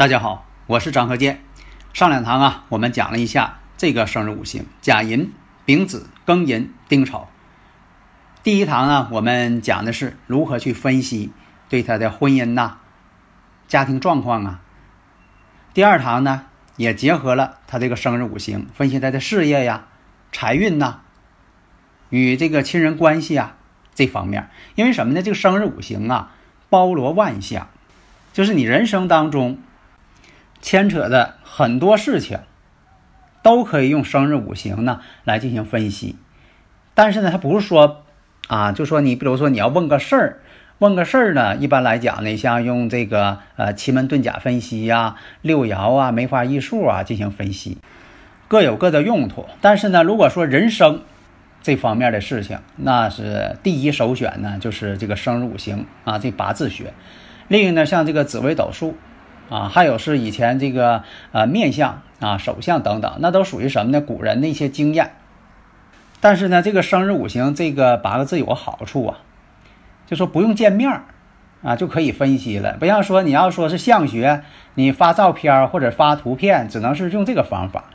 大家好，我是张和建。上两堂啊，我们讲了一下这个生日五行：甲寅、丙子、庚寅、丁丑。第一堂呢，我们讲的是如何去分析对他的婚姻呐、家庭状况啊。第二堂呢，也结合了他这个生日五行，分析他的事业呀、财运呐，与这个亲人关系啊这方面。因为什么呢？这个生日五行啊，包罗万象，就是你人生当中。牵扯的很多事情，都可以用生日五行呢来进行分析。但是呢，它不是说啊，就说你比如说你要问个事儿，问个事儿呢，一般来讲呢，像用这个呃奇门遁甲分析呀、六爻啊、梅花易数啊进行分析，各有各的用途。但是呢，如果说人生这方面的事情，那是第一首选呢，就是这个生日五行啊，这八字学。另一个呢，像这个紫微斗数。啊，还有是以前这个呃面相啊、手相等等，那都属于什么呢？古人的一些经验。但是呢，这个生日五行这个八个字有个好处啊，就说不用见面啊就可以分析了。不像说你要说是相学，你发照片或者发图片，只能是用这个方法。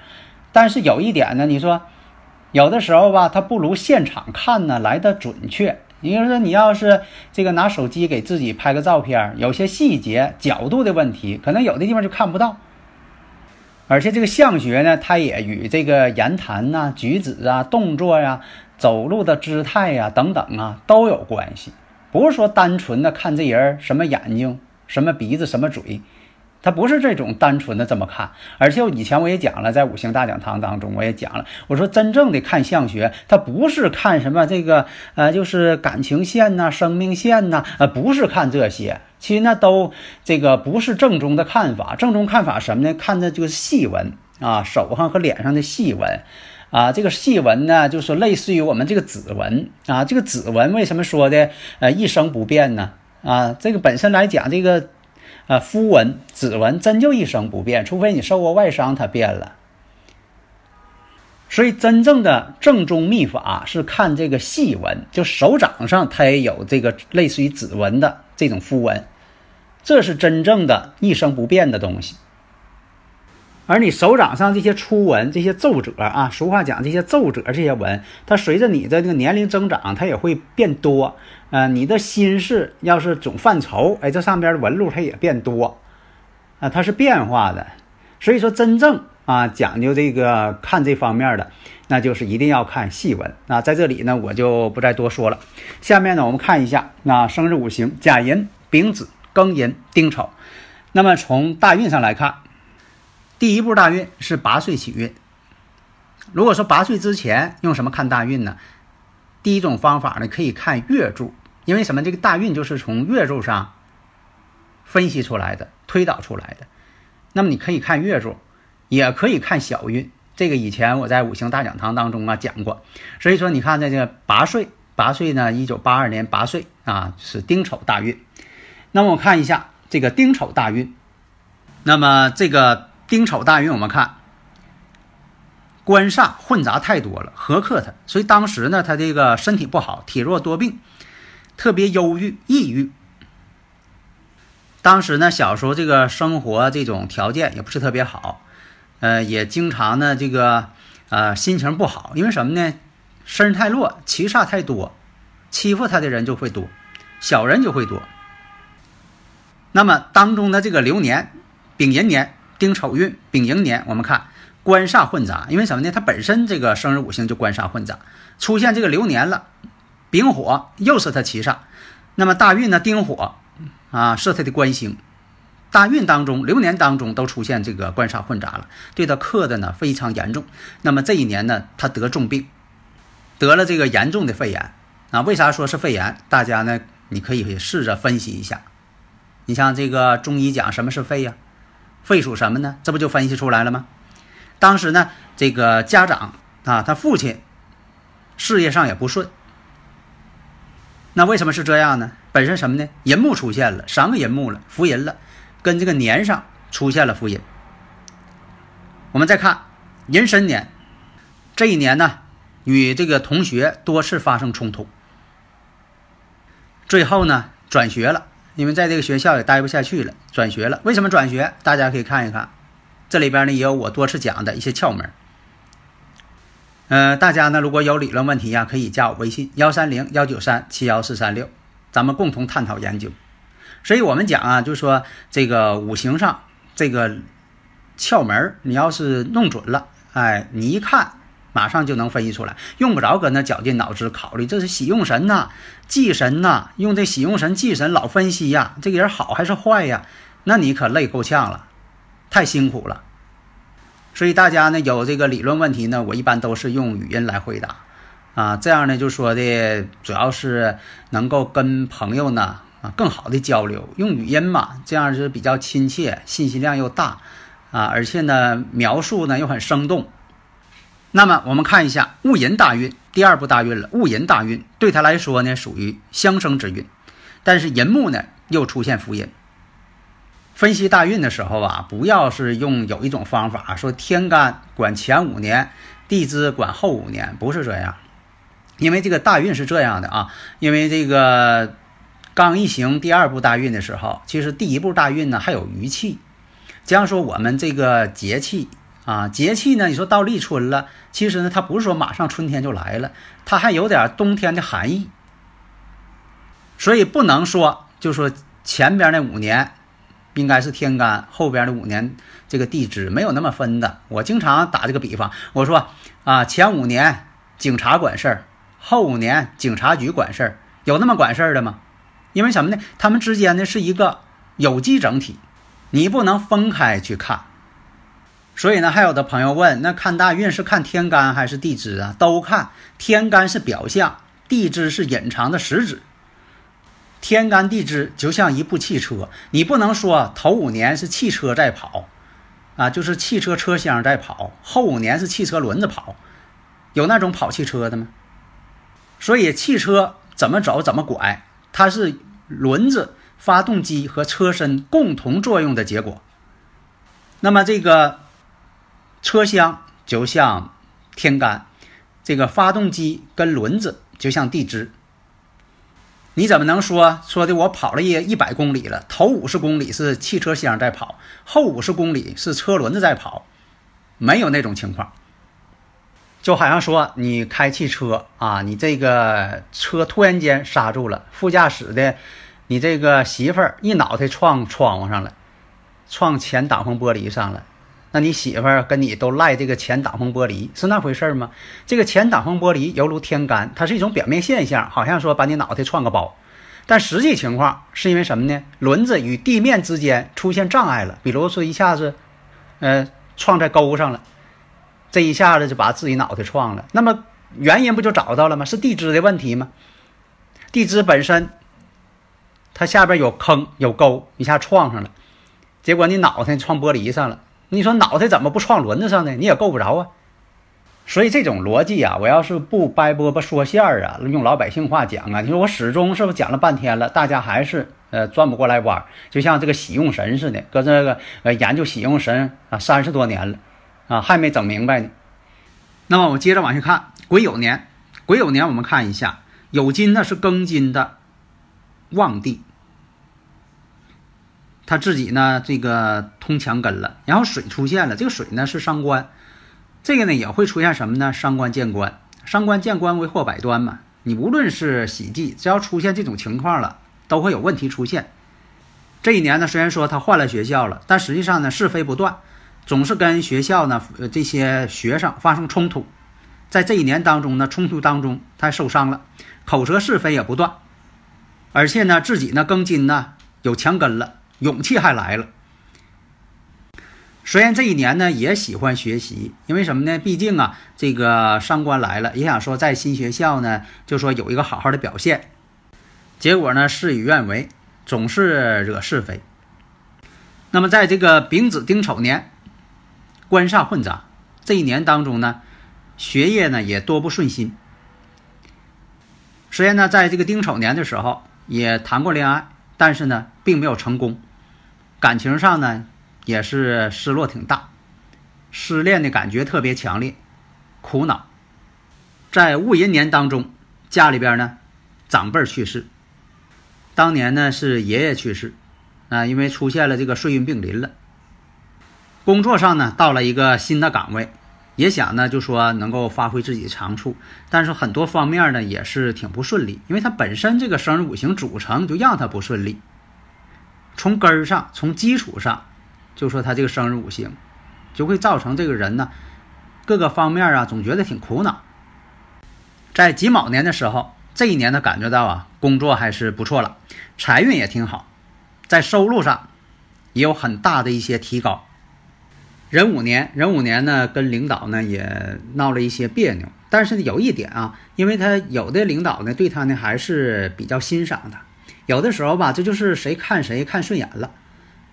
但是有一点呢，你说有的时候吧，它不如现场看呢来的准确。你说你要是这个拿手机给自己拍个照片，有些细节、角度的问题，可能有的地方就看不到。而且这个相学呢，它也与这个言谈呐、举止啊、动作呀、走路的姿态呀等等啊都有关系，不是说单纯的看这人什么眼睛、什么鼻子、什么嘴。它不是这种单纯的这么看，而且以前我也讲了，在五行大讲堂当中我也讲了，我说真正的看相学，它不是看什么这个呃，就是感情线呐、生命线呐，呃，不是看这些，其实那都这个不是正宗的看法。正宗看法什么呢？看的就是细纹啊，手上和脸上的细纹啊，这个细纹呢，就是类似于我们这个指纹啊，这个指纹为什么说的呃一生不变呢？啊，这个本身来讲这个。啊，肤纹、指纹真就一生不变，除非你受过外伤，它变了。所以，真正的正宗秘法是看这个细纹，就手掌上它也有这个类似于指纹的这种肤纹，这是真正的一生不变的东西。而你手掌上这些粗纹、这些皱褶啊，俗话讲这些皱褶、这些纹，它随着你的这个年龄增长，它也会变多。呃，你的心事要是总犯愁，哎，这上边的纹路它也变多，啊，它是变化的。所以说，真正啊讲究这个看这方面的，那就是一定要看细纹。那在这里呢，我就不再多说了。下面呢，我们看一下那生日五行：甲寅、丙子、庚寅、丁丑。那么从大运上来看，第一步大运是八岁起运。如果说八岁之前用什么看大运呢？第一种方法呢，可以看月柱。因为什么？这个大运就是从月柱上分析出来的、推导出来的。那么你可以看月柱，也可以看小运。这个以前我在五行大讲堂当中啊讲过。所以说，你看在这个八岁，八岁呢，一九八二年八岁啊是丁丑大运。那么我看一下这个丁丑大运。那么这个丁丑大运，我们看官煞混杂太多了，合克他，所以当时呢，他这个身体不好，体弱多病。特别忧郁、抑郁。当时呢，小时候这个生活这种条件也不是特别好，呃，也经常呢这个呃心情不好，因为什么呢？身太弱，七煞太多，欺负他的人就会多，小人就会多。那么当中的这个流年，丙寅年、丁丑运、丙寅年，我们看官煞混杂，因为什么呢？它本身这个生日五行就官煞混杂，出现这个流年了。丙火又是他七煞，那么大运呢？丁火啊是他的官星，大运当中、流年当中都出现这个官煞混杂了，对他克的呢非常严重。那么这一年呢，他得重病，得了这个严重的肺炎啊。为啥说是肺炎？大家呢，你可以试着分析一下。你像这个中医讲什么是肺呀？肺属什么呢？这不就分析出来了吗？当时呢，这个家长啊，他父亲事业上也不顺。那为什么是这样呢？本身什么呢？寅木出现了，三个寅木了，福银了，跟这个年上出现了福银。我们再看壬申年，这一年呢，与这个同学多次发生冲突，最后呢转学了。因为在这个学校也待不下去了，转学了。为什么转学？大家可以看一看，这里边呢也有我多次讲的一些窍门。呃，大家呢如果有理论问题呀，可以加我微信幺三零幺九三七幺四三六，咱们共同探讨研究。所以我们讲啊，就是说这个五行上这个窍门，你要是弄准了，哎，你一看。马上就能分析出来，用不着搁那绞尽脑汁考虑，这是喜用神呐、忌神呐，用这喜用神、忌神老分析呀，这个人好还是坏呀？那你可累够呛了，太辛苦了。所以大家呢有这个理论问题呢，我一般都是用语音来回答，啊，这样呢就说的主要是能够跟朋友呢啊更好的交流，用语音嘛，这样是比较亲切，信息量又大，啊，而且呢描述呢又很生动。那么我们看一下戊寅大运，第二步大运了。戊寅大运对他来说呢，属于相生之运，但是寅木呢又出现福音。分析大运的时候啊，不要是用有一种方法说天干管前五年，地支管后五年，不是这样。因为这个大运是这样的啊，因为这个刚一行第二步大运的时候，其实第一步大运呢还有余气，将说我们这个节气。啊，节气呢？你说到立春了，其实呢，它不是说马上春天就来了，它还有点冬天的寒意。所以不能说，就说前边那五年应该是天干，后边的五年这个地支没有那么分的。我经常打这个比方，我说啊，前五年警察管事儿，后五年警察局管事儿，有那么管事儿的吗？因为什么呢？他们之间呢是一个有机整体，你不能分开去看。所以呢，还有的朋友问，那看大运是看天干还是地支啊？都看，天干是表象，地支是隐藏的实质。天干地支就像一部汽车，你不能说头五年是汽车在跑，啊，就是汽车车厢在跑，后五年是汽车轮子跑，有那种跑汽车的吗？所以汽车怎么走怎么拐，它是轮子、发动机和车身共同作用的结果。那么这个。车厢就像天干，这个发动机跟轮子就像地支。你怎么能说说的我跑了一一百公里了，头五十公里是汽车厢在跑，后五十公里是车轮子在跑？没有那种情况。就好像说你开汽车啊，你这个车突然间刹住了，副驾驶的你这个媳妇儿一脑袋撞窗户上了，撞前挡风玻璃上了。那你媳妇儿跟你都赖这个前挡风玻璃是那回事吗？这个前挡风玻璃犹如天干，它是一种表面现象，好像说把你脑袋撞个包，但实际情况是因为什么呢？轮子与地面之间出现障碍了，比如说一下子，呃，撞在沟上了，这一下子就把自己脑袋撞了。那么原因不就找到了吗？是地支的问题吗？地支本身它下边有坑有沟，一下撞上了，结果你脑袋撞玻璃上了。你说脑袋怎么不撞轮子上呢？你也够不着啊！所以这种逻辑啊，我要是不掰饽饽说馅儿啊，用老百姓话讲啊，你说我始终是不是讲了半天了，大家还是呃转不过来弯儿？就像这个喜用神似的，搁这个呃研究喜用神啊三十多年了，啊还没整明白呢。那么我接着往下看，癸酉年，癸酉年我们看一下，酉金呢是庚金的旺地。他自己呢，这个通墙根了，然后水出现了，这个水呢是伤官，这个呢也会出现什么呢？伤官见官，伤官见官为祸百端嘛。你无论是喜忌，只要出现这种情况了，都会有问题出现。这一年呢，虽然说他换了学校了，但实际上呢是非不断，总是跟学校呢这些学生发生冲突。在这一年当中呢，冲突当中他受伤了，口舌是非也不断，而且呢自己呢庚金呢有墙根了。勇气还来了，虽然这一年呢也喜欢学习，因为什么呢？毕竟啊，这个上官来了，也想说在新学校呢，就说有一个好好的表现。结果呢，事与愿违，总是惹是非。那么在这个丙子丁丑年，官煞混杂，这一年当中呢，学业呢也多不顺心。虽然呢，在这个丁丑年的时候也谈过恋爱，但是呢，并没有成功，感情上呢。也是失落挺大，失恋的感觉特别强烈，苦恼。在戊寅年当中，家里边呢，长辈去世。当年呢是爷爷去世，啊，因为出现了这个岁运病临了。工作上呢到了一个新的岗位，也想呢就说能够发挥自己长处，但是很多方面呢也是挺不顺利，因为他本身这个生日五行组成就让他不顺利。从根儿上，从基础上。就说他这个生日五行，就会造成这个人呢，各个方面啊，总觉得挺苦恼。在己卯年的时候，这一年呢，感觉到啊，工作还是不错了，财运也挺好，在收入上也有很大的一些提高。壬午年，壬午年呢，跟领导呢也闹了一些别扭，但是，有一点啊，因为他有的领导呢对他呢还是比较欣赏的，有的时候吧，这就是谁看谁看顺眼了。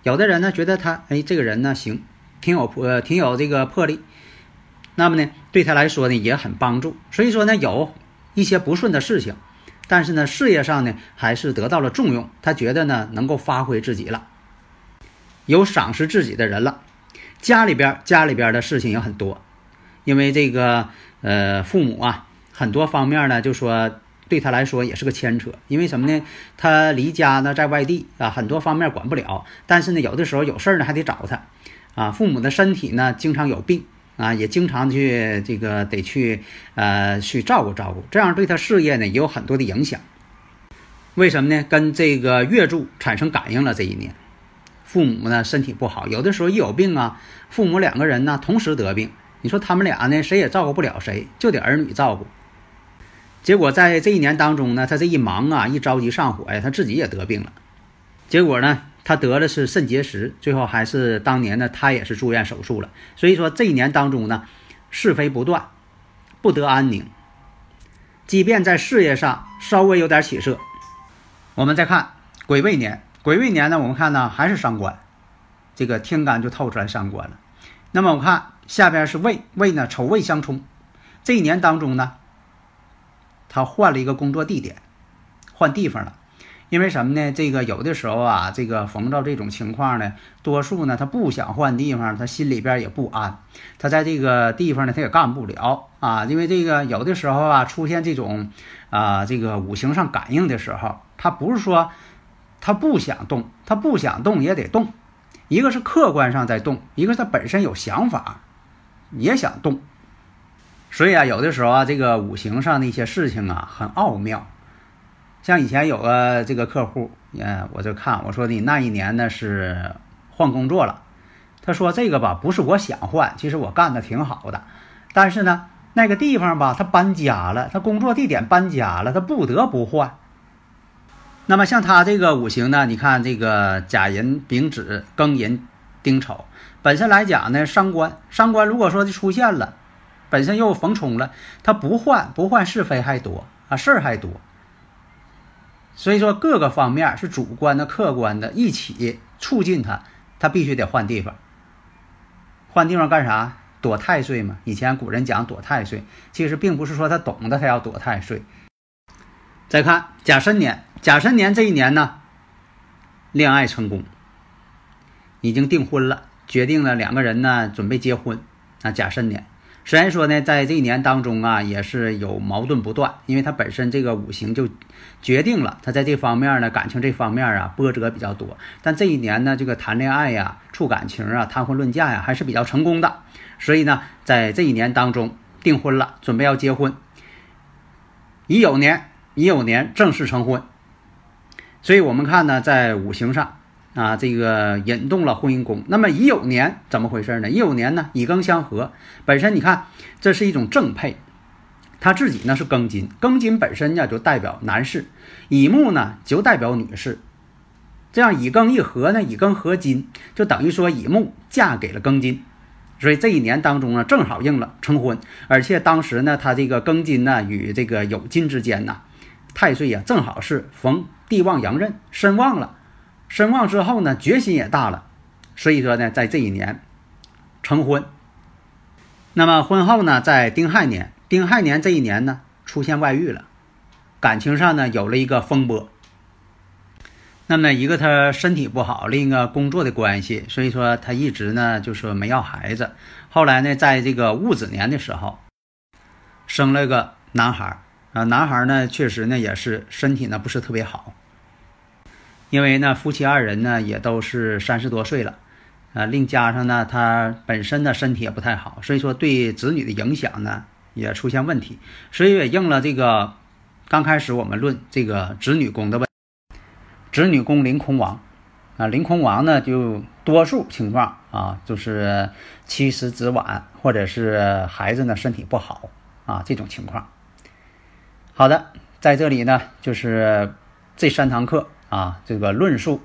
有的人呢觉得他哎这个人呢行，挺有呃挺有这个魄力，那么呢对他来说呢也很帮助。所以说呢有一些不顺的事情，但是呢事业上呢还是得到了重用。他觉得呢能够发挥自己了，有赏识自己的人了。家里边家里边的事情也很多，因为这个呃父母啊很多方面呢就说。对他来说也是个牵扯，因为什么呢？他离家呢，在外地啊，很多方面管不了。但是呢，有的时候有事儿呢，还得找他。啊，父母的身体呢，经常有病啊，也经常去这个得去呃去照顾照顾，这样对他事业呢也有很多的影响。为什么呢？跟这个月柱产生感应了。这一年，父母呢身体不好，有的时候一有病啊，父母两个人呢同时得病，你说他们俩呢谁也照顾不了谁，就得儿女照顾。结果在这一年当中呢，他这一忙啊，一着急上火呀，他自己也得病了。结果呢，他得的是肾结石，最后还是当年呢，他也是住院手术了。所以说这一年当中呢，是非不断，不得安宁。即便在事业上稍微有点起色，我们再看癸未年，癸未年呢，我们看呢还是伤官，这个天干就透出来伤官了。那么我看下边是未，未呢丑未相冲，这一年当中呢。他换了一个工作地点，换地方了，因为什么呢？这个有的时候啊，这个逢到这种情况呢，多数呢他不想换地方，他心里边也不安，他在这个地方呢他也干不了啊，因为这个有的时候啊出现这种啊这个五行上感应的时候，他不是说他不想动，他不想动也得动，一个是客观上在动，一个是他本身有想法，也想动。所以啊，有的时候啊，这个五行上的一些事情啊，很奥妙。像以前有个这个客户，嗯，我就看我说你那一年呢是换工作了。他说这个吧，不是我想换，其实我干的挺好的，但是呢，那个地方吧，他搬家了，他工作地点搬家了，他不得不换。那么像他这个五行呢，你看这个甲寅、丙子、庚寅、丁丑，本身来讲呢，伤官，伤官如果说出现了。本身又逢冲了，他不换不换是非还多啊，事儿还多。所以说各个方面是主观的、客观的一起促进他，他必须得换地方。换地方干啥？躲太岁嘛。以前古人讲躲太岁，其实并不是说他懂得他要躲太岁。再看甲申年，甲申年这一年呢，恋爱成功，已经订婚了，决定了两个人呢准备结婚啊。甲申年。虽然说呢，在这一年当中啊，也是有矛盾不断，因为他本身这个五行就决定了他在这方面呢，感情这方面啊波折比较多。但这一年呢，这个谈恋爱呀、处感情啊、谈婚论嫁呀，还是比较成功的。所以呢，在这一年当中订婚了，准备要结婚。乙酉年，乙酉年正式成婚。所以我们看呢，在五行上。啊，这个引动了婚姻宫。那么乙酉年怎么回事呢？乙酉年呢，乙庚相合，本身你看这是一种正配，他自己呢是庚金，庚金本身呢就代表男士，乙木呢就代表女士。这样乙庚一合呢，乙庚合金，就等于说乙木嫁给了庚金，所以这一年当中呢，正好应了成婚。而且当时呢，他这个庚金呢与这个酉金之间呢，太岁呀正好是逢地旺阳刃，身旺了，身旺之后呢，决心也大了，所以说呢，在这一年成婚。那么婚后呢，在丁亥年，丁亥年这一年呢，出现外遇了，感情上呢有了一个风波。那么一个他身体不好，另一个工作的关系，所以说他一直呢就说没要孩子。后来呢，在这个戊子年的时候，生了个男孩啊，男孩呢确实呢也是身体呢不是特别好，因为呢夫妻二人呢也都是三十多岁了。啊，另加上呢，他本身的身体也不太好，所以说对子女的影响呢也出现问题，所以也应了这个刚开始我们论这个子女宫的问，子女宫临空亡，啊，临空亡呢就多数情况啊，就是妻死子晚，或者是孩子呢身体不好啊这种情况。好的，在这里呢就是这三堂课啊，这个论述。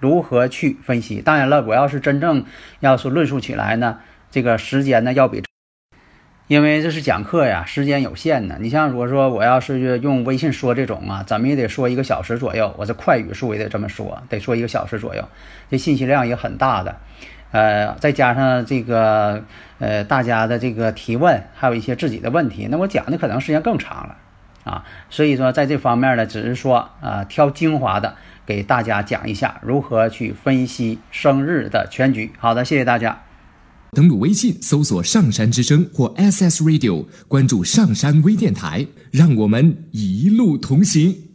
如何去分析？当然了，我要是真正要是论述起来呢，这个时间呢要比，因为这是讲课呀，时间有限呢。你像如果说我要是用微信说这种啊，怎么也得说一个小时左右，我这快语速也得这么说，得说一个小时左右，这信息量也很大的。呃，再加上这个呃大家的这个提问，还有一些自己的问题，那我讲的可能时间更长了啊。所以说在这方面呢，只是说啊挑精华的。给大家讲一下如何去分析生日的全局。好的，谢谢大家。登录微信搜索“上山之声”或 SS Radio，关注上山微电台，让我们一路同行。